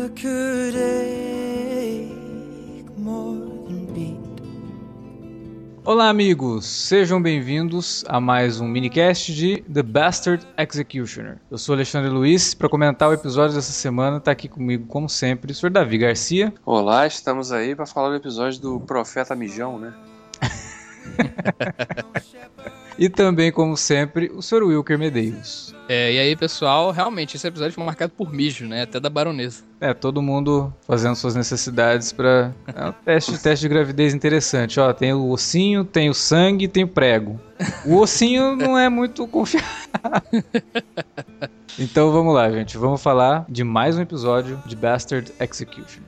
that could ache more than beat. Olá, amigos! Sejam bem-vindos a mais um minicast de The Bastard Executioner. Eu sou Alexandre Luiz. Para comentar o episódio dessa semana, está aqui comigo, como sempre, o Sr. Davi Garcia. Olá, estamos aí para falar do episódio do Profeta Mijão, né? E também, como sempre, o Sr. Wilker Medeiros. É, e aí, pessoal, realmente, esse episódio foi marcado por mijo, né? Até da baronesa. É, todo mundo fazendo suas necessidades para É um teste, teste de gravidez interessante. Ó, tem o ossinho, tem o sangue, tem o prego. O ossinho não é muito confiável. Então vamos lá, gente. Vamos falar de mais um episódio de Bastard Execution.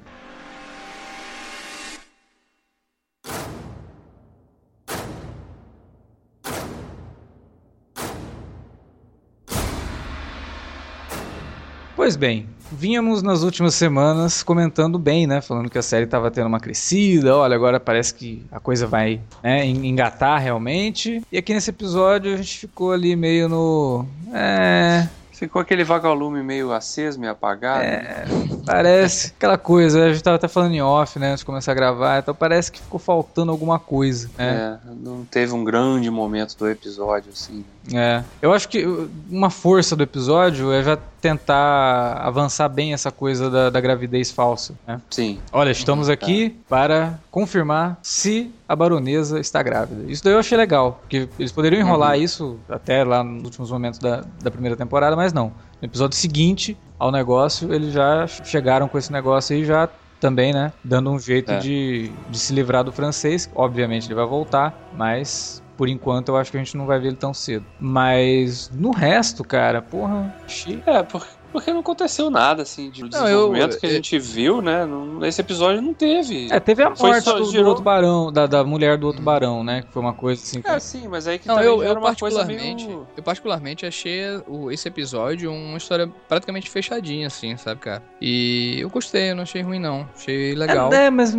Pois bem, vínhamos nas últimas semanas comentando bem, né? Falando que a série estava tendo uma crescida, olha, agora parece que a coisa vai né, en- engatar realmente. E aqui nesse episódio a gente ficou ali meio no. É. Ficou aquele vagalume meio aceso, meio apagado. É, parece aquela coisa, a gente tava até falando em off, né, antes de começar a gravar, então parece que ficou faltando alguma coisa, né? É, não teve um grande momento do episódio, assim. É. Eu acho que uma força do episódio é já tentar avançar bem essa coisa da, da gravidez falsa, né? Sim. Olha, estamos aqui para confirmar se a baronesa está grávida. Isso daí eu achei legal, porque eles poderiam enrolar isso até lá nos últimos momentos da, da primeira temporada, mas não. No episódio seguinte ao negócio, eles já chegaram com esse negócio aí já também, né? Dando um jeito É. de, de se livrar do francês. Obviamente ele vai voltar, mas por enquanto eu acho que a gente não vai ver ele tão cedo. Mas no resto, cara, porra, achei É, por- porque não aconteceu nada, assim, de Não, desenvolvimento eu- que a eu- gente viu, né? Nesse episódio não teve. É, teve a Foi morte só- do, do girou- outro barão, da, da mulher do outro barão, né? Que foi uma coisa assim. que- É, sim, mas aí que Não, também eu, eu particularmente, meio... eu particularmente achei o- esse episódio uma história praticamente fechadinha, assim, sabe, cara? E eu gostei, eu não achei ruim, não. Achei legal. É, é, mas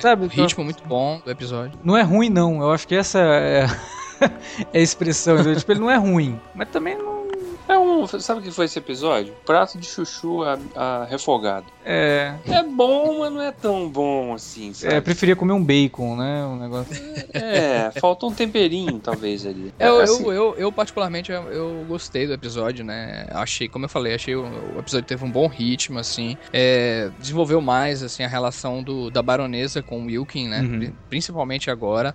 sabe, O ritmo muito bom do episódio. não é ruim não. Eu acho que essa é, é a expressão. tipo, ele não é ruim, mas também não É um... Sabe o que foi esse episódio? Prato de chuchu a, a refogado. é, É bom, mas não é tão bom assim, sabe? é preferia comer um bacon, né? Um negócio. É, faltou um temperinho, talvez, ali. Eu, assim, eu, eu, eu, particularmente, eu, gostei do episódio, né? Achei, como eu falei, achei o, o episódio teve um bom ritmo, assim. É, desenvolveu mais, assim, a relação do, da baronesa com o Wilkin, né? Uhum. Pri- Principalmente agora.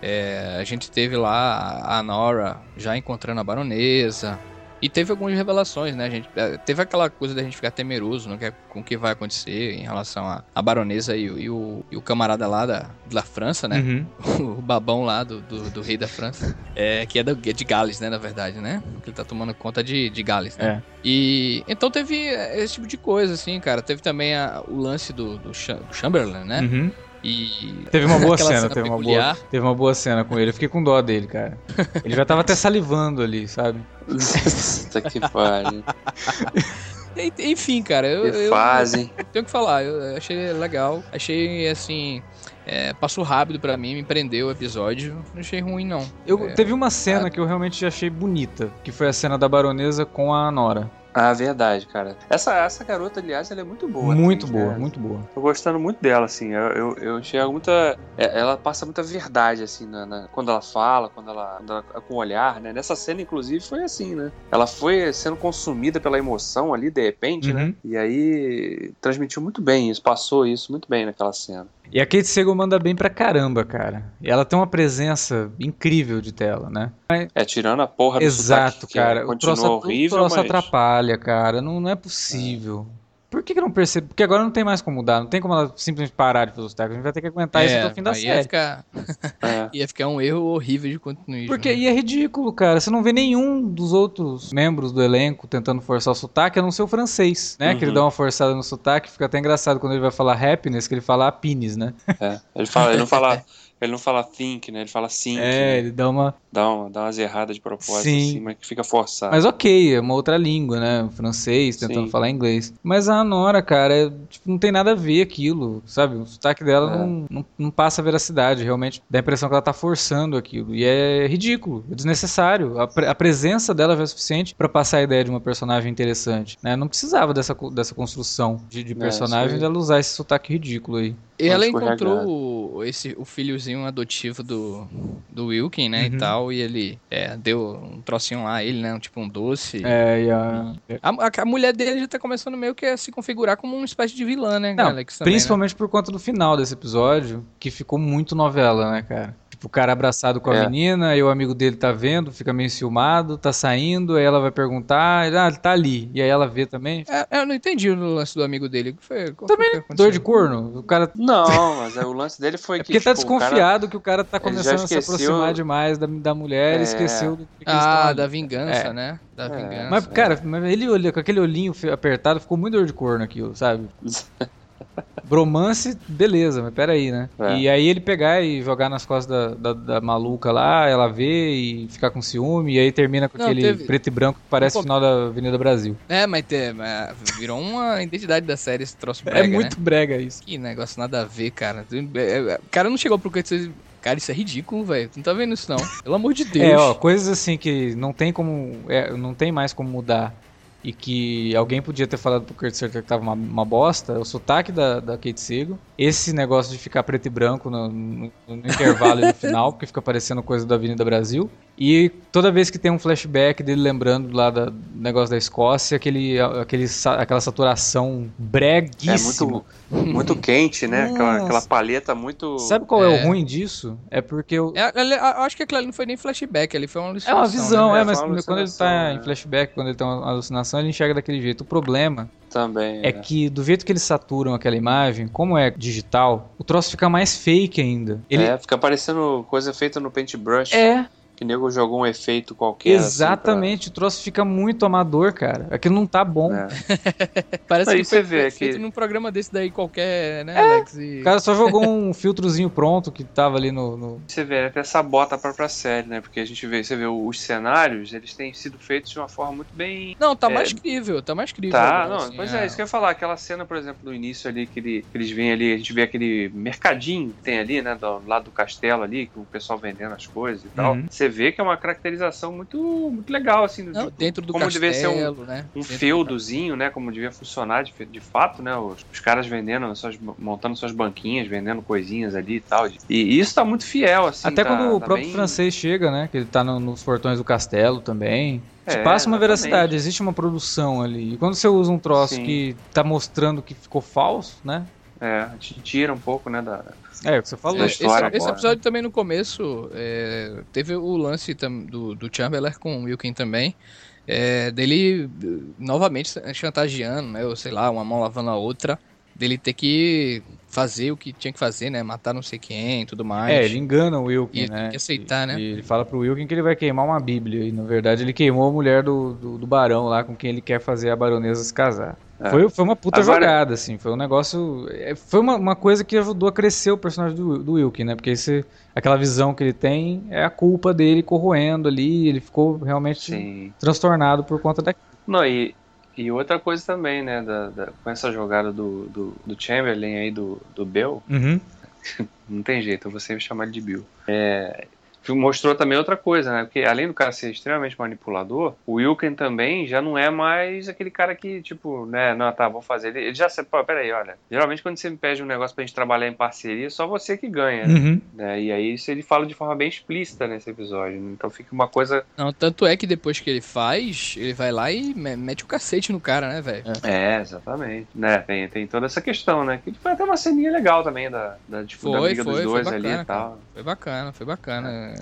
É, a gente teve lá a Nora já encontrando a baronesa. E teve algumas revelações, né, gente? É, Teve aquela coisa da gente ficar temeroso no que, com o que vai acontecer em relação à à baronesa e, o- e o, e o camarada lá da, da França, né? Uhum. o babão lá do, do, do rei da França. É, que é, da, é de Gales, né, na verdade, né? Que ele tá tomando conta de, de Gales, né? É. E então teve esse tipo de coisa, assim, cara. Teve também a- o lance do, do, do Chamberlain, né? Uhum. E. Teve uma boa aquela cena, teve uma boa, teve uma boa cena com ele. Eu fiquei com dó dele, cara. Ele já tava até salivando ali, sabe? Puta que pariu. Enfim, cara, eu, Que eu fase. tenho que falar. Eu achei legal. Achei, assim. é, passou rápido pra mim, me prendeu o episódio. Não achei ruim, não. Eu, É. Teve uma cena que eu realmente achei bonita, que foi a cena da baronesa com a Nora. Ah, verdade, cara. Essa, essa garota, aliás, ela é muito boa. muito atriz, boa, né? muito boa. Tô gostando muito dela, assim. Eu, eu, eu enxergo muita. é, Ela passa muita verdade, assim, na, na- quando ela fala, quando ela, quando ela- com o olhar, né? Nessa cena, inclusive, foi assim, né? Ela foi sendo consumida pela emoção ali, de repente, né? Uhum. E aí transmitiu muito bem isso, passou isso muito bem naquela cena. E a Kate Sagal manda bem pra caramba, cara. E ela tem uma presença incrível de tela, né? É, tirando a porra do Exato, que cara. O Continua troço, horrível, o troço mas... atrapalha, cara. Não, não é possível. Por que, que eu não percebo? Porque agora não tem mais como mudar. Não tem como ela simplesmente parar de fazer os sotaque. A gente vai ter que aguentar isso até o fim da É, Ia série. ficar, É. ia ficar um erro horrível de continuismo. Porque né? e é ridículo, cara. Você não vê nenhum dos outros membros do elenco tentando forçar o sotaque, a não ser o francês, né? Que ele Uhum. dá uma forçada no sotaque. Fica até engraçado quando ele vai falar happiness, que ele fala happiness, né? É, ele, fala, ele não fala. Ele não fala think, né? Ele fala think. É, né? ele dá uma. Dá, uma, dá umas erradas de propósito, Sim. assim, mas que fica forçado. Mas ok, é uma outra língua, né? Francês, tentando Sim. falar inglês. Mas a Nora, cara, é, tipo, não tem nada a ver aquilo, sabe? O sotaque dela É. não, não, não passa a veracidade. Realmente dá a impressão que ela tá forçando aquilo. E é ridículo, é desnecessário. A, pre- a presença dela já é suficiente pra passar a ideia de uma personagem interessante. Né? Não precisava dessa, dessa construção de, de É, personagem aí. dela usar esse sotaque ridículo aí. E ela encontrou o, esse, o filhozinho adotivo do, do Wilkin, né, Uhum. e tal, e ele é, deu um trocinho lá a ele, né, um, tipo um doce. É, e a, A, a- a mulher dele já tá começando meio que a se configurar como uma espécie de vilã, né, Não, Alex? também, né? principalmente por conta do final desse episódio, que ficou muito novela, né, cara? Tipo, o cara abraçado com a É. menina, aí o amigo dele tá vendo, fica meio ciumado, tá saindo, aí ela vai perguntar, ele, ah, ele tá ali. E aí ela vê também. É, eu não entendi o lance do amigo dele. Foi, Também? Dor de corno. O cara. Não, mas é, o lance dele foi É que. porque tá tipo, o cara- desconfiado que o cara tá começando a se aproximar demais da, da mulher É. e esqueceu do que, Ah, da vingança, É. né? Da É. vingança. Mas, cara, mas ele olhou com aquele olhinho apertado, ficou muito dor de corno aquilo, sabe? Bromance, beleza, mas peraí, né? É. E aí ele pegar e jogar nas costas da, da, da maluca lá, ela vê e ficar com ciúme, e aí termina com Não, aquele teve- preto e branco que parece o final da Avenida Brasil. É, mas, te- mas virou uma identidade da série esse troço brega, é né? muito brega isso. Que negócio nada a ver, cara. É, é, O cara não chegou pro Kurt e disse, Cara, isso é ridículo, velho. Tu não tá vendo isso, não. Pelo amor de Deus. É, ó, coisas assim que não tem como. é, não tem mais como mudar. E que alguém podia ter falado pro Kurt Sutter que tava uma, uma bosta, o sotaque da, da Kate Siegel, esse negócio de ficar preto e branco no, no- no intervalo e no final, porque fica parecendo coisa da Avenida Brasil, e toda vez que tem um flashback dele lembrando lá do negócio da Escócia, aquele, aquele, aquela saturação É breguíssima. muito, muito quente, né? Aquela, aquela paleta muito. Sabe qual é. É. o ruim disso? É porque o, É, ele- eu acho que aquilo ali não foi nem flashback, ali foi uma É alucinação. uma visão, né? é, É, mas quando ele tá em é. flashback, quando ele tem uma alucinação, ele enxerga daquele jeito. O problema Também. é que do jeito que eles saturam aquela imagem, como é digital, o troço fica mais fake ainda. Ele É, fica parecendo coisa feita no paintbrush. é, Que o nego jogou um efeito qualquer. assim, exatamente, o troço fica muito amador, cara. Aquilo não tá bom. pra- é. Parece Aí que você foi vê feito que- num programa desse daí qualquer, né, Alex? E... O cara só jogou um filtrozinho pronto que tava ali no. no- Você vê, até sabota a própria série, né? Porque a gente vê, você vê os cenários, eles têm sido feitos de uma forma muito bem. Não, tá É. mais crível, tá mais crível. Tá, agora, não, assim, pois é. isso que eu ia falar. Aquela cena, por exemplo, do início ali, que, ele- que eles vêm ali, a gente vê aquele mercadinho que tem ali, né? Do lado do castelo ali, com o pessoal vendendo as coisas e tal. Uhum. Você vê que é uma caracterização muito, muito legal, assim, do Não, tipo, dentro do como castelo, devia ser um, né? um Dentro feudozinho, né? Como devia funcionar de, de fato, né? Os, os caras vendendo, suas, montando suas banquinhas, vendendo coisinhas ali e tal. E isso tá muito fiel, assim. Até tá- quando o tá próprio bem- francês chega, né? Que ele tá no- nos portões do castelo também. É, passa uma exatamente. veracidade, existe uma produção ali. E quando você usa um troço Sim. que tá mostrando que ficou falso, né? É, te tira um pouco, né? Da, É, o que você falou. Da Esse, esse agora. episódio também no começo é, teve o lance do, do Chamberlain com o Wilkin também. é, dele eh, novamente chantageando, né? Ou sei lá, uma mão lavando a outra. Dele ter que fazer o que tinha que fazer, né? Matar não sei quem e tudo mais. É, ele engana o Wilkin, E ele né? tem que aceitar, né? E ele fala pro Wilkin que ele vai queimar uma bíblia. E na verdade ele queimou a mulher do, do, do barão lá com quem ele quer fazer a baronesa se casar. É. Foi, foi uma puta Agora- jogada, assim. Foi um negócio. é, Foi uma, uma coisa que ajudou a crescer o personagem do, do Wilkin, né? Porque esse, aquela visão que ele tem é a culpa dele corroendo ali. Ele ficou realmente sim. transtornado por conta da. Não, e, e outra coisa também, né? Da, da- com essa jogada do, do, do Chamberlain aí, do, do Bill, Uhum. não tem jeito, eu vou sempre chamar ele de Bill. É, mostrou também outra coisa, né? Porque além do cara ser extremamente manipulador, o Wilken também já não é mais aquele cara que, tipo, né, não, tá, vou fazer. Ele, ele já sabe, pô, peraí, olha. Geralmente quando você me pede um negócio pra gente trabalhar em parceria, é só você que ganha, né? Uhum. né? E aí isso ele fala de forma bem explícita nesse episódio. né? Então fica uma coisa. Não, tanto é que depois que ele faz, ele vai lá e me- mete o cacete no cara, né, velho? É, exatamente. Né? Tem, tem toda essa questão, né? Que foi até uma ceninha legal também da, da, tipo, da Foi, briga foi, dos foi dois bacana, ali e cara. tal. Foi bacana, foi bacana. É,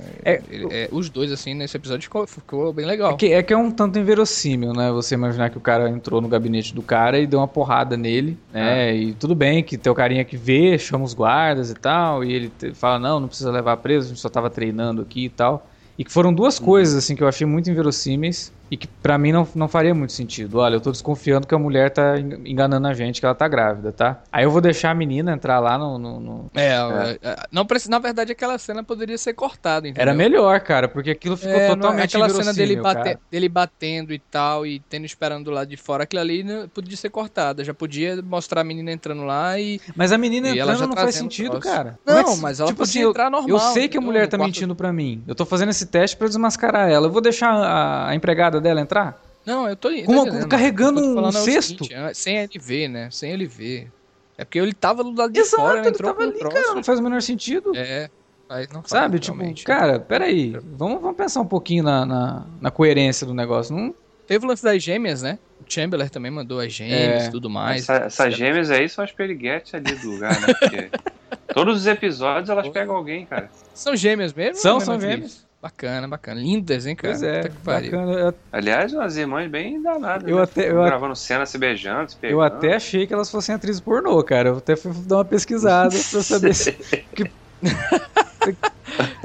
Ele- é, os dois, assim, nesse episódio ficou, ficou bem legal. É que, é que é um tanto inverossímil, né? Você imaginar que o cara entrou no gabinete do cara e deu uma porrada nele, né? E tudo bem que tem o carinha que vê, chama os guardas e tal, e ele fala, não, não precisa levar preso, a gente só tava treinando aqui e tal. E que foram duas coisas, assim, que eu achei muito inverossímeis e que pra mim não, não faria muito sentido. Olha, eu tô desconfiando que a mulher tá en- enganando a gente, que ela tá grávida, tá? Aí eu vou deixar a menina entrar lá no. no- no- É, é, não precisa, na verdade aquela cena poderia ser cortada, entendeu? Era melhor, cara, porque aquilo ficou É, totalmente aquela cena dele, bate- dele batendo e tal, e tendo esperando do lado de fora, aquilo ali né, podia ser cortada. Já podia mostrar a menina entrando lá e. Mas a menina E ela entrando já não faz sentido, cara. Não, é mas ela tipo podia assim, eu- entrar normal. Eu sei que a mulher tá quarto- mentindo pra mim. Eu tô fazendo esse teste pra desmascarar ela. Eu vou deixar a, a empregada dela entrar? Não, eu tô. entendendo. carregando eu tô um é cesto? seguinte, é, sem ele ver, né? Sem ele ver. É porque ele tava do lado de Exato, fora, ele entrou tava ali, troço. cara. Não faz o menor sentido. É, faz- não faz, Sabe? Tipo, realmente. cara, peraí. Vamos, vamos pensar um pouquinho na, na, na coerência do negócio. Não, Teve o lance das gêmeas, né? O Chamberlain também mandou as gêmeas É. e tudo mais. Essa- essas gêmeas aí são as periguetes ali do lugar, né? Porque todos os episódios elas pegam alguém, cara. São gêmeas mesmo? São, é são gêmeas. Bacana, bacana. Lindas, hein, cara? pois é, que bacana. Eu, Aliás, umas irmãs bem danadas. Eu né? até- eu a- gravando cena, se beijando, se pegando. eu até achei que elas fossem atrizes pornô, cara. Eu até fui dar uma pesquisada pra saber se.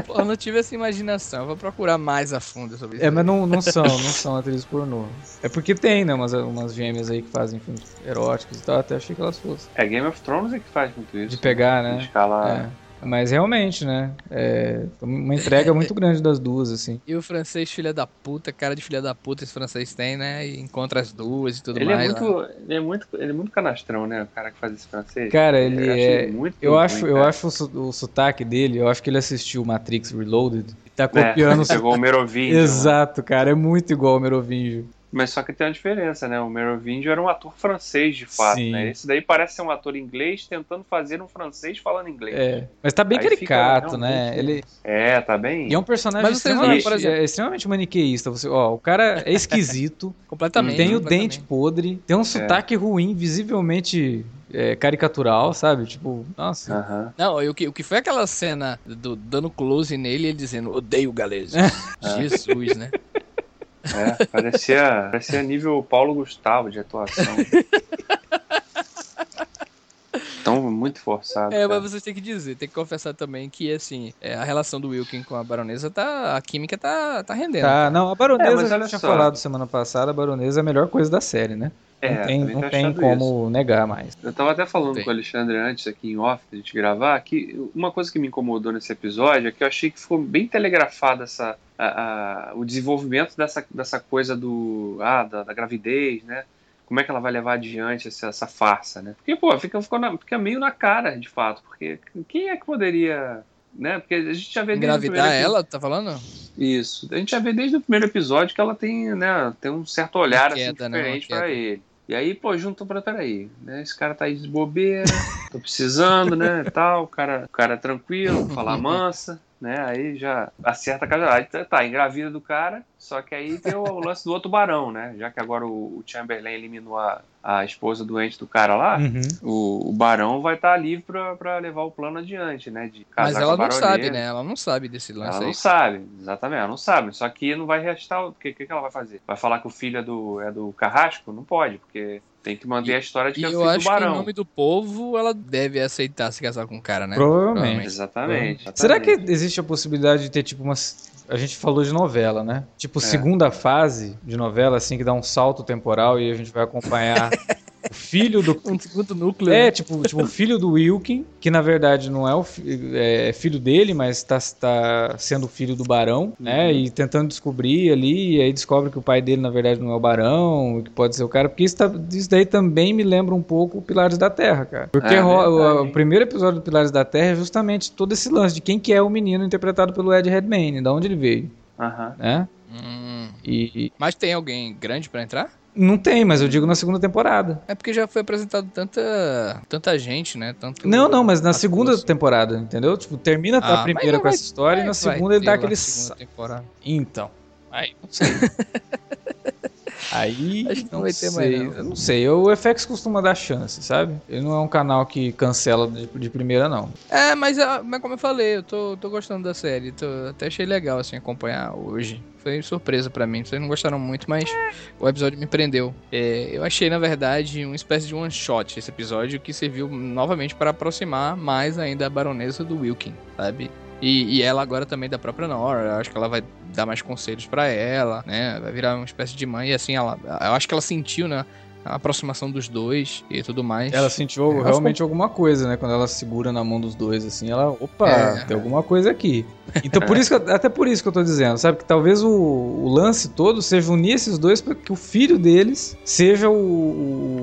Pô, eu não tive essa imaginação. Eu vou procurar mais a fundo sobre isso. É, aí. mas não, não são, não são atrizes pornô. É porque tem, né, umas, umas gêmeas aí que fazem filmes eróticos e tal. Até achei que elas fossem. É Game of Thrones é que faz muito isso. De pegar, De né? escala. É. Mas realmente, né? É uma entrega muito grande das duas, assim. E o francês, filha da puta, cara de filha da puta, esse francês tem, né? E encontra as duas e tudo Ele é, mais. lá. muito, ele, é muito, ele é muito canastrão, né? O cara que faz esse francês. Cara, ele Eu é. muito Eu ruim, acho, eu acho o, sotaque dele, eu acho que ele assistiu Matrix Reloaded e tá copiando É, o sotaque. pegou o Merovingio. né? Exato, cara, é muito igual o Merovingio. Mas só que tem uma diferença, né? O Merovingio era um ator francês, de fato, Sim. né? Esse daí parece ser um ator inglês tentando fazer um francês falando inglês. É, mas tá bem Aí fica caricato, né? realmente- Ele É, tá bem. e é um personagem extremamente, exemplo- é extremamente maniqueísta. Você, ó, o cara é esquisito, Completamente. tem o completamente. dente podre, tem um sotaque ruim, visivelmente é, caricatural, sabe? Tipo, nossa. Aham. Não, e o que, o que foi aquela cena do dando close nele e ele dizendo, odeio galês. Jesus, né? É, parecia, parecia nível Paulo Gustavo de atuação. Tão muito forçado. É, cara. mas vocês têm que dizer, tem que confessar também que, assim, é, a relação do Wilkin com a baronesa tá. A química tá, tá rendendo. Tá, não, a baronesa É, mas gente tinha só. falado semana passada, a baronesa é a melhor coisa da série, né? É, não tem, não tem achando como negar mais. Eu tava até falando Tem. com o Alexandre antes aqui em off, da gente gravar, que uma coisa que me incomodou nesse episódio é que eu achei que ficou bem telegrafada essa, a- a- o desenvolvimento dessa, dessa coisa do, ah, da, da gravidez, né? Como é que ela vai levar adiante essa, essa farsa, né? Porque, pô, fica, ficou na- fica meio na cara, de fato, porque quem é que poderia, né? Porque a gente já vê desde o Engravidar ela, tá falando? Isso. A gente já vê desde o primeiro episódio que ela tem, né, tem um certo olhar assim, queda, né, uma diferente pra queda. ele. E aí, pô, juntam pra, peraí, né? Esse cara tá aí de bobeira, tô precisando, né, tal, o cara, o cara é tranquilo, falar mansa, né, aí já acerta a aí tá, tá, engravida do cara, só que aí tem o, o lance do outro barão, né, já que agora o, o Chamberlain eliminou a, a esposa doente do cara lá, Uhum. o, o barão vai estar livre pra, levar o plano adiante, né, de casar Mas ela não baronesa. sabe, né? Ela não sabe desse lance Ela aí. não sabe, exatamente, ela não sabe. Só que não vai restar. O que, que, que ela vai fazer? Vai falar que o filho é do, é do Carrasco? Não pode, porque tem que manter E- a história de E eu acho que em barão. nome do povo, ela deve aceitar se casar com o cara, né? Provavelmente. Exatamente. Será que exatamente. existe a possibilidade de ter, tipo, umas. A gente falou de novela, né? Tipo, É. segunda fase de novela, assim, que dá um salto temporal e a gente vai acompanhar filho do. Um segundo núcleo. É, né? tipo, tipo, o filho do Wilkin, que na verdade não é o fi- é filho dele, mas tá, tá sendo filho do barão, né? E tentando descobrir ali, e aí descobre que o pai dele na verdade não é o barão, que pode ser o cara, porque isso, tá- isso daí também me lembra um pouco o Pilares da Terra, cara. Porque É, ro- o, o primeiro episódio do Pilares da Terra é justamente todo esse lance de quem que é o menino interpretado pelo Ed Redmayne, de onde ele veio, Aham. né? Hum. E, Mas tem alguém grande pra entrar? Não tem, mas eu digo na segunda temporada. É porque já foi apresentado tanta, tanta gente, né? Tanto Não, não, mas na segunda assim. temporada, entendeu? Tipo, termina Ah, a primeira com vai- essa história e na vai segunda ele dá aquele. Então. Aí, não sei. Aí, Acho que não não vai ter mais, sei. não. Eu não sei. O FX costuma dar chance, sabe? Ele não é um canal que cancela de, de primeira, não. É, mas, ah, mas como eu falei, eu tô, tô gostando da série. Tô, até achei legal, assim, acompanhar hoje. Foi surpresa pra mim. Vocês não gostaram muito, mas o episódio me prendeu. É, eu achei, na verdade, uma espécie de one shot esse episódio que serviu novamente para aproximar mais ainda a baronesa do Wilkin, sabe? E, e ela agora também da própria Nora. Eu acho que ela vai dar mais conselhos pra ela, né? Vai virar uma espécie de mãe. E assim, ela, eu acho que ela sentiu, né? A aproximação dos dois e tudo mais. Ela sentiu É, realmente alguma coisa, né? Quando ela segura na mão dos dois, assim, ela, opa, É. tem alguma coisa aqui. Então, por isso que, eu- até por isso que eu tô dizendo, sabe? Que talvez o, o lance todo seja unir esses dois para que o filho deles seja o, o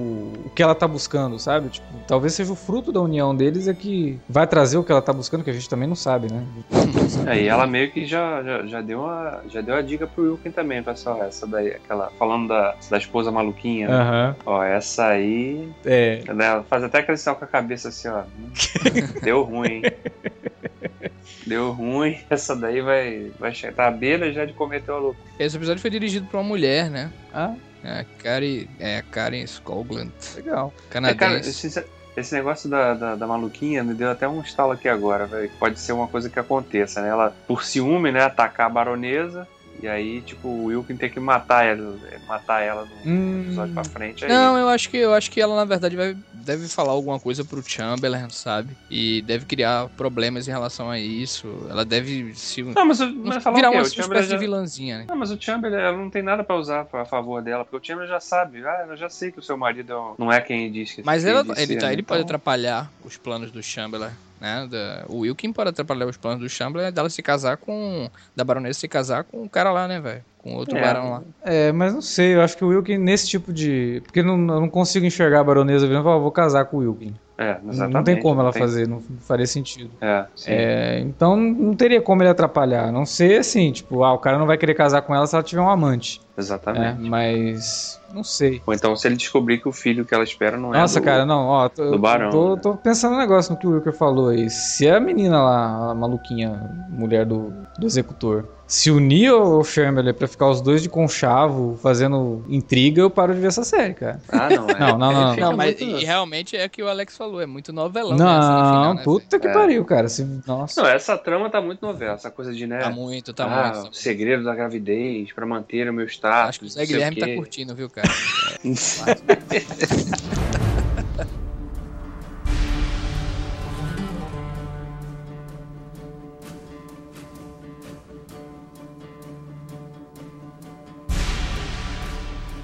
que ela tá buscando, sabe? Tipo, talvez seja o fruto da união deles é que vai trazer o que ela tá buscando, que a gente também não sabe, né? É, e ela meio que já, já, já deu uma já deu a dica pro Wilkin também, pessoal. Essa daí, aquela falando da, da esposa maluquinha. né? Aham. Ó, essa aí, É. ela faz até aquele sinal com a cabeça assim, ó. Deu ruim. hein? Deu ruim. Essa daí vai vai chegar tá à beira já de cometer o louco. Esse episódio foi dirigido por uma mulher, né? Ah, É, a Karen, é, a Karen Skogland, legal. É, cara, canadense. esse, esse negócio da, da, da maluquinha me deu até um estalo aqui agora, velho. Pode ser uma coisa que aconteça, né? Ela, por ciúme, né, atacar a baronesa. E aí, tipo, o Wilkin tem que matar ela, matar ela no Hum. episódio pra frente. Aí, Não, eu acho que eu acho que ela na verdade vai, deve falar alguma coisa pro Chamberlain, sabe? E deve criar problemas em relação a isso. Ela deve se Não, mas, mas falar virar o quê? uma O espécie Chamberlain de já... vilãzinha, né? Não, mas o Chamberlain ela não tem nada pra usar a favor dela, porque o Chamberlain já sabe. Ah, eu já sei que o seu marido é não é quem diz que Mas ela, ele, tá- ele pode Então, atrapalhar os planos do Chamberlain, né? Da- o Wilkin pode atrapalhar os planos do Chamberlain dela se casar com. Da baronesa se casar com o cara lá, né, velho? Com outro É. barão lá. É, mas não sei, eu acho que o Wilkin, nesse tipo de. Porque não, eu não consigo enxergar a baronesa virando e falar, "Ah, vou casar com o Wilkin. É, Não- exatamente. não tem como ela tem- fazer, não faria sentido. É, sim. É, então não teria como ele atrapalhar. A Não ser assim, tipo, ah, o cara não vai querer casar com ela se ela tiver um amante. É, Exatamente. mas. Não sei. Ou então se ele descobrir que o filho que ela espera não é Nossa, cara, não, ó, tô, do barão, tô, né? tô pensando um negócio no que o Wilker falou aí. Se a menina lá, a maluquinha, mulher do, do executor, se unir ao Chamberlain pra ficar os dois de conchavo fazendo intriga, eu paro de ver essa série, cara. Ah, não. É. Não, não, não. Não, mas muito- e realmente é o que o Alex falou, é muito novelão. né, no Não, final, né, puta que É. pariu, cara. Se, nossa. Não, essa trama tá muito novela, essa coisa de, né? Tá muito, tá ah, muito. o segredo da gravidez pra manter o meu status. Acho que o Zé Guilherme tá curtindo, viu, cara?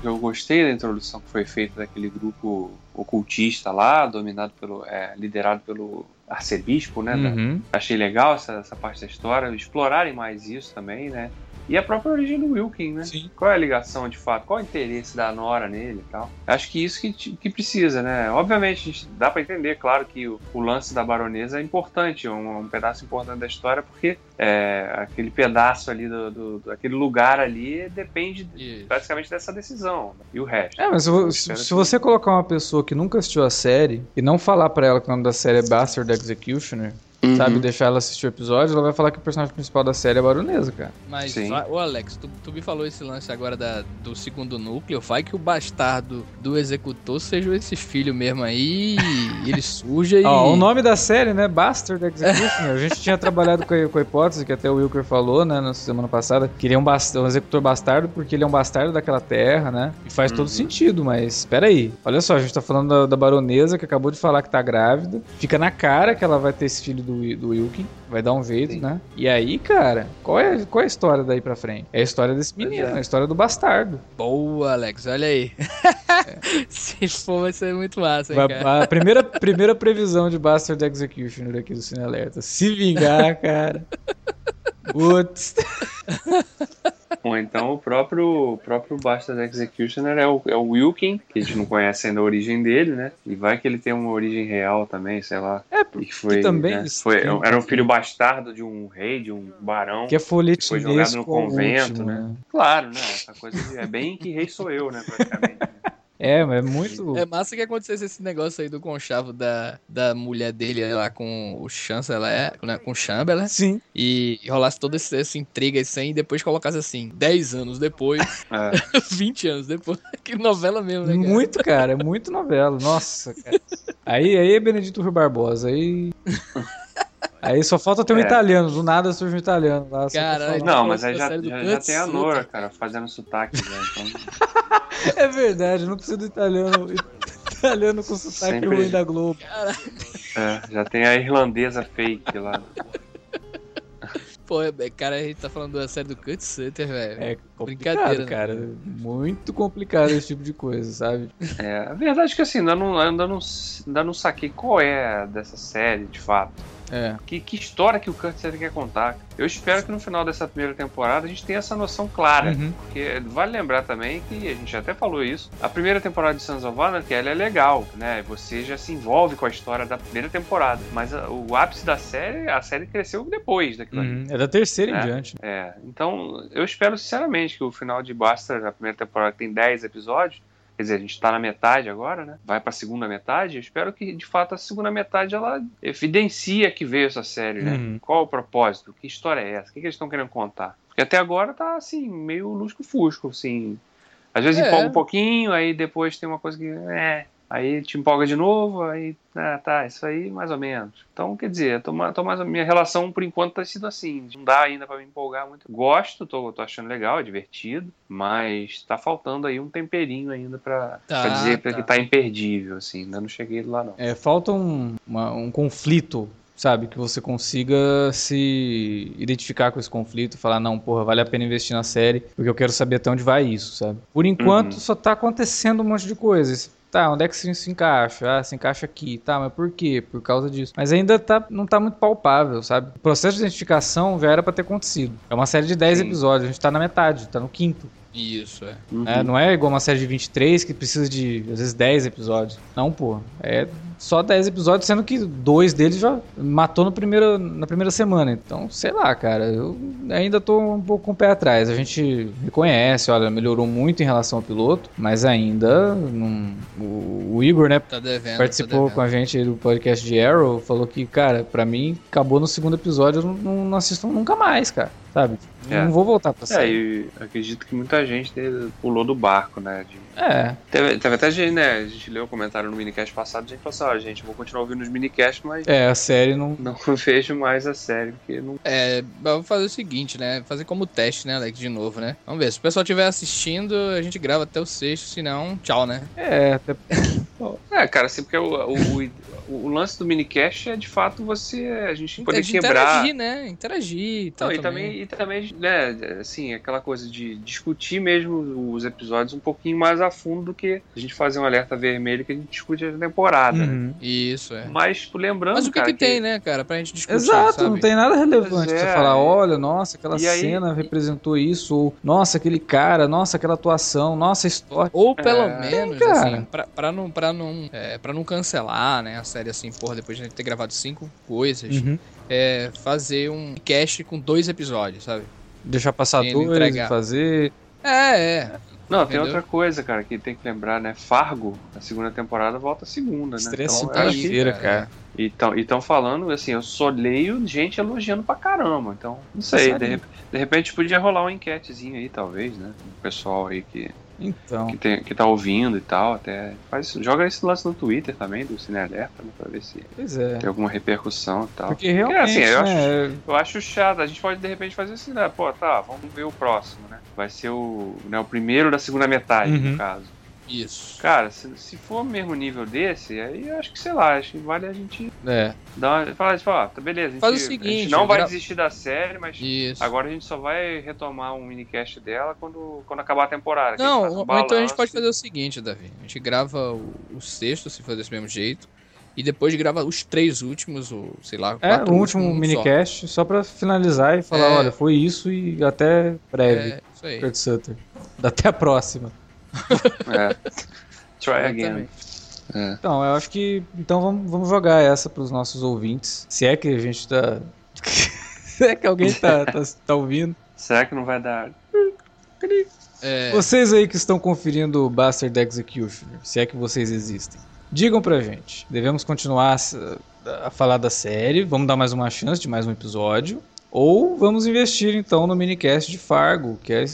Eu gostei da introdução que foi feita daquele grupo ocultista lá, dominado pelo. é, liderado pelo arcebispo, né? da- Uhum. Achei legal essa, essa parte da história, explorarem mais isso também, né? E a própria origem do Wilkin, né? Sim. Qual é a ligação de fato? Qual é o interesse da Nora nele e tal? Acho que isso que, que precisa, né? Obviamente, dá pra entender, claro, que o, o lance da baronesa é importante, um, um pedaço importante da história, porque é, aquele pedaço ali, do, do, do- aquele lugar ali, depende Isso. basicamente dessa decisão. né? E o resto. É, mas se, vo- se- se que- você colocar uma pessoa que nunca assistiu a série e não falar pra ela que o nome da série é Bastard Executioner, Uhum. sabe, deixar ela assistir o episódio, ela vai falar que o personagem principal da série é a baronesa, cara. Mas, Sim. ô Alex, tu, tu me falou esse lance agora da, do segundo núcleo. Vai que o bastardo do executor seja esse filho mesmo aí. e ele suja e. Ó, o nome da série, né? Bastard Executioner. A gente tinha trabalhado com a, com a hipótese que até o Wilker falou, né, na semana passada, que ele é um, um executor bastardo porque ele é um bastardo daquela terra, né? E faz todo Uhum. sentido, mas espera aí. Olha só, a gente tá falando da, da baronesa que acabou de falar que tá grávida. Fica na cara que ela vai ter esse filho do, Wi- do Wilkin. Vai dar um jeito, Sim. né? E aí, cara, qual é, qual é a história daí pra frente? É a história desse menino, é. é a história do bastardo. Boa, Alex, olha aí. Se for, vai ser muito massa, hein, cara. a primeira, primeira previsão de Bastard Executioner aqui do Cine Alerta. Se vingar, cara. Putz. Ou então o próprio, o próprio Bastard Executioner é o, é o Wilkin, que a gente não conhece ainda a origem dele, né? E vai que ele tem uma origem real também, sei lá. É, E que foi, também né, foi- era um filho bastardo de um rei, de um barão. que é foi jogado no convento, último, né? Claro, né? Essa coisa de, é bem que rei sou eu, né? Praticamente. né? É, mas é muito... É massa que acontecesse esse negócio aí do conchavo da, da mulher dele lá com o chanceler, né, com o Chamberlain, Sim. e rolasse toda esse- essa intriga assim, e depois colocasse assim, 10 anos depois, É. 20 anos depois. Que novela mesmo, né, cara? Muito, cara. É muito novela. Nossa, cara. Aí, aí é Benedito Rui Barbosa. Aí... Aí só falta ter um É. italiano. Do nada surge um italiano lá. Não, mas aí já, já, já tem a Nora, cara, fazendo sotaque já. Então, É verdade. Não precisa do italiano. Italiano com sotaque Sempre- ruim da Globo. é, já tem a irlandesa fake lá. Pô, é- cara, a gente tá falando da série do Cut Sutter, velho. É complicado, Brincadeira, né? cara. Muito complicado esse tipo de coisa, sabe? É, a verdade é que assim, ainda não, ainda, não, ainda não saquei qual é dessa série, de fato. É. Que, que história que o Kurt Sutter quer contar. Eu espero que no final dessa primeira temporada a gente tenha essa noção clara. Uhum. Porque vale lembrar também que a gente até falou isso. A primeira temporada de Sons of Anarchy, ela é legal, né? Você já se envolve com a história da primeira temporada. Mas a- o ápice da série, a série cresceu depois daquilo ali. Uhum. É da terceira em É. diante. É, então eu espero sinceramente que o final de Bastard, a primeira temporada tem 10 episódios, quer dizer, a gente tá na metade agora, né? Vai pra segunda metade, eu espero que de fato a segunda metade ela evidencia que veio essa série, né? Uhum. Qual o propósito? Que história é essa? O que, que eles estão querendo contar? Porque até agora tá assim, meio lusco-fusco, assim. Às vezes É. empolga um pouquinho, aí depois tem uma coisa que. É, Aí te empolga de novo, aí ah, tá, isso aí mais ou menos. Então, quer dizer, tô, tô mais, a minha relação por enquanto tá sido assim. Não dá ainda pra me empolgar muito. Gosto, tô, tô achando legal, é divertido, mas tá faltando aí um temperinho ainda pra, Tá, dizer tá. que tá imperdível, assim. Ainda não cheguei lá, não. É, falta um, uma- um conflito, sabe? Que você consiga se identificar com esse conflito, falar, não, porra, vale a pena investir na série, porque eu quero saber até onde vai isso, sabe? Por enquanto, Uhum. só tá acontecendo um monte de coisas. Tá, onde é que isso se encaixa? Ah, se encaixa aqui. Tá, mas por quê? Por causa disso. Mas ainda tá, não tá muito palpável, sabe? O processo de identificação já era pra ter acontecido. É uma série de 10 Sim. episódios, a gente tá na metade, tá no quinto. Isso, é. Uhum. né? Não é igual uma série de 23 que precisa de, às vezes, 10 episódios. Não, pô. É só 10 episódios, sendo que dois deles já matou no primeiro, na primeira semana. Então, sei lá, cara. Eu ainda tô um pouco com o pé atrás. A gente reconhece, olha, melhorou muito em relação ao piloto, mas ainda não. O, o Igor, né? Tá devendo. Participou tá com a gente do podcast de Arrow, falou que, cara, pra mim, acabou no segundo episódio, eu não, não, não assisto nunca mais, cara. Sabe? É. Não vou voltar pra É, série. e acredito que muita gente pulou do barco, né? de- É, Teve, teve até gente, né? A gente leu o comentário no minicast passado, a gente falou assim, ó, gente, vou continuar ouvindo os minicasts, mas é, a série não. não vejo mais a série, porque não. É, vamos fazer o seguinte, né? Fazer como teste, né, Alex, de novo, né? Vamos ver. Se o pessoal estiver assistindo, a gente grava até o sexto, se não, tchau, né? É, até É, cara, assim, porque o, o, o, o lance do minicast é de fato você. A gente poder De quebrar. Interagir, né? Interagir e tal. Não, e também. também, e também, né, assim, aquela coisa de discutir mesmo os episódios um pouquinho mais a fundo do que a gente fazer um alerta vermelho que a gente discute a temporada, né? Uhum. Isso, é. Mas tipo, lembrando, Mas o que, cara, que tem, né, cara, pra gente discutir, Exato, sabe? não tem nada relevante pra você é, falar, olha, nossa, aquela e aí- cena representou isso, ou nossa, aquele cara, nossa, aquela atuação, nossa, a história. Ou pelo É. menos, cara. assim, pra, pra não, pra, não, é, pra não cancelar, né, a série assim, porra, depois de a gente ter gravado cinco coisas, Uhum. é fazer um cast com dois episódios, sabe? Deixar passar Sim, dois entregar. e fazer. É, é. Não, tem Entendeu? outra coisa, cara, que tem que lembrar, né? Fargo, a segunda temporada volta a segunda, né? Estreia Então, que- feira, cara. cara. E tão, e tão falando, assim, eu só leio gente elogiando pra caramba. Então, não sei, de, de repente podia rolar uma enquetezinha aí, talvez, né? O pessoal aí que, Então. que, tem, que tá ouvindo e tal, até. Faz, joga esse lance no Twitter também, do Cine Alerta, né? Pra ver se é. tem alguma repercussão e tal. Porque realmente, assim, eu né, Eu acho chato, a gente pode de repente fazer assim, né? Pô, tá, vamos ver o próximo, né? Vai ser o, né, o primeiro da segunda metade, Uhum. no caso. Isso. Cara, se, se for o mesmo nível desse, aí eu acho que, sei lá, acho que vale a gente é. dar uma. Falar, tipo, ó, tá beleza, a gente, Faz o a seguinte, gente não vai gra- desistir da série, mas Isso. agora a gente só vai retomar um minicast dela quando, quando acabar a temporada. Não, faz um ou então a gente pode fazer o seguinte, Davi. A gente grava o, o sexto, se for desse mesmo jeito. E depois grava os três últimos, ou sei lá, É, o último um minicast, só. pra finalizar e falar, É. olha, foi isso e até só. breve, É, isso aí. Kurt Sutter. Até a próxima. É. Try again. É. Então, eu acho que. Então vamos, vamos jogar essa pros nossos ouvintes. Se é que a gente tá. Se é que alguém tá, tá, tá ouvindo. Será que não vai dar. É, Vocês aí que estão conferindo o Bastard Executioner, se é que vocês existem, digam pra gente. Devemos continuar a, a falar da série, vamos dar mais uma chance de mais um episódio, ou vamos investir então no minicast de Fargo, que é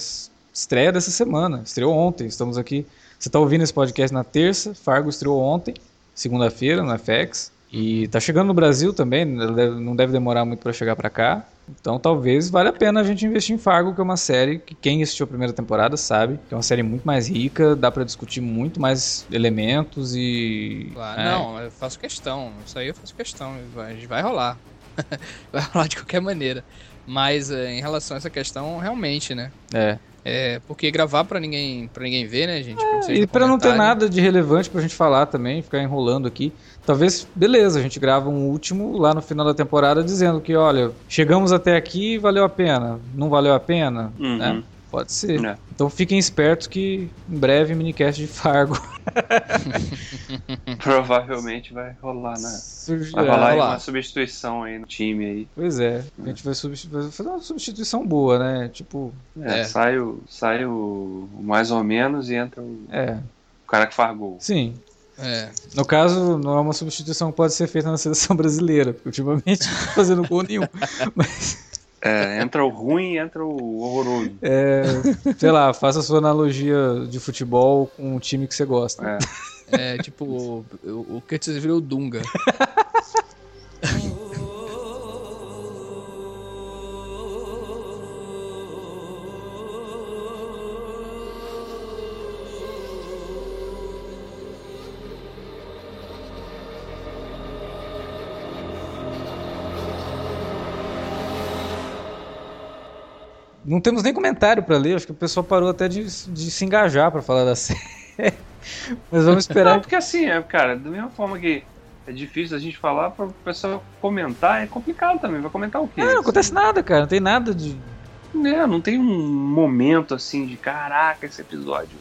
estreia dessa semana. Estreou ontem, estamos aqui. Você tá ouvindo esse podcast na terça, Fargo estreou ontem, segunda-feira, no FX. E tá chegando no Brasil também, não deve- demorar muito pra chegar pra cá. Então talvez valha a pena a gente investir em Fargo, que é uma série que quem assistiu a primeira temporada sabe que é uma série muito mais rica, dá pra discutir muito mais elementos e. claro. é, Não, eu faço questão. Isso aí eu faço questão. Vai, vai rolar. vai rolar de qualquer maneira. Mas é, em relação a essa questão, realmente, né? É. É, porque gravar pra ninguém, pra ninguém ver, né, gente? Pra vocês E pra não ter nada de relevante pra gente falar também, ficar enrolando aqui. Talvez, beleza, a gente grava um último lá no final da temporada dizendo que, olha, chegamos até aqui, valeu a pena. Não valeu a pena? Uhum. Né? Pode ser. É. Então fiquem espertos que em breve minicast de Fargo Provavelmente vai rolar, né? surgirá. Vai rolar aí rolar. uma substituição aí no time aí. Pois é, a gente vai, vai fazer uma substituição boa, né? Tipo, É, É. Sai, o, sai o, o mais ou menos e entra o, é, o cara que faz gol. sim. É, No caso, não é uma substituição que pode ser feita na seleção brasileira, porque ultimamente não tá fazendo gol nenhum. Mas, É, entra o ruim e entra o horroroso. é, sei lá, faça a sua analogia de futebol com o time que você gosta. É. é tipo, o, o Curtis virou o Dunga. Não temos nem comentário pra ler, acho que o pessoal parou até de, de se engajar pra falar da série. Mas vamos Não, esperar. porque assim, é, cara, da mesma forma que é difícil a gente falar, para o pessoal comentar, é complicado também. Vai comentar o quê? Ah, não acontece nada, cara, não tem nada de. É, não tem um momento assim de caraca, esse episódio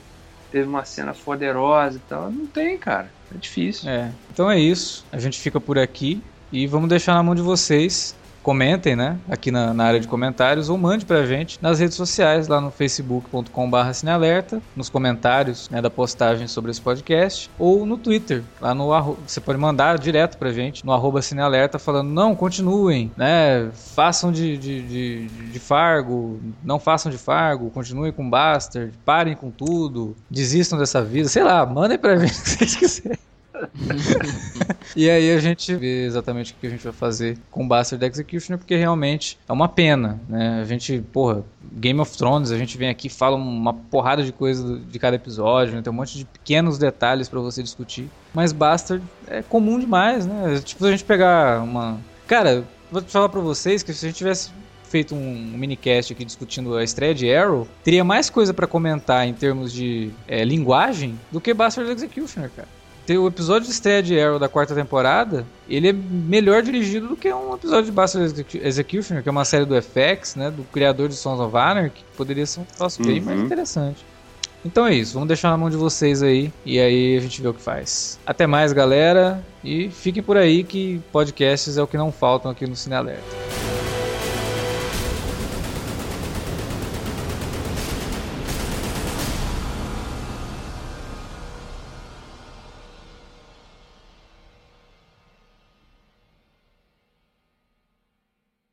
teve uma cena poderosa e tal. Não tem, cara. É difícil. É. Então é isso, a gente fica por aqui e vamos deixar na mão de vocês. Comentem, né? Aqui na, na área de comentários ou mande pra gente nas redes sociais, lá no facebook.com.br cinealerta, nos comentários né, da postagem sobre esse podcast, ou no Twitter, lá no você pode mandar direto pra gente no arroba cinealerta falando, não, continuem, né? Façam de, de, de, de Fargo, não façam de Fargo, continuem com Bastard, parem com tudo, desistam dessa vida, sei lá, mandem pra gente o que vocês quiserem. E aí a gente vê exatamente o que a gente vai fazer com Bastard Executioner, porque realmente é uma pena, né? A gente, porra, Game of Thrones, a gente vem aqui fala uma porrada de coisa de cada episódio, né? Tem um monte de pequenos detalhes pra você discutir. Mas Bastard é comum demais, né? Tipo, a gente pegar uma... Cara, vou falar pra vocês que se a gente tivesse feito um minicast aqui discutindo a estreia de Arrow, teria mais coisa pra comentar em termos de é, linguagem do que Bastard Executioner, cara. O episódio de estreia de Arrow da quarta temporada, ele é melhor dirigido do que um episódio de Bastard Execu- Executioner, que é uma série do FX, né, do criador de Sons of Anarchy, que poderia ser um troço bem Uhum. mais interessante. Então é isso, vamos deixar na mão de vocês aí, e aí a gente vê o que faz. Até mais, galera, e fiquem por aí que podcasts é o que não faltam aqui no Cine Alerta.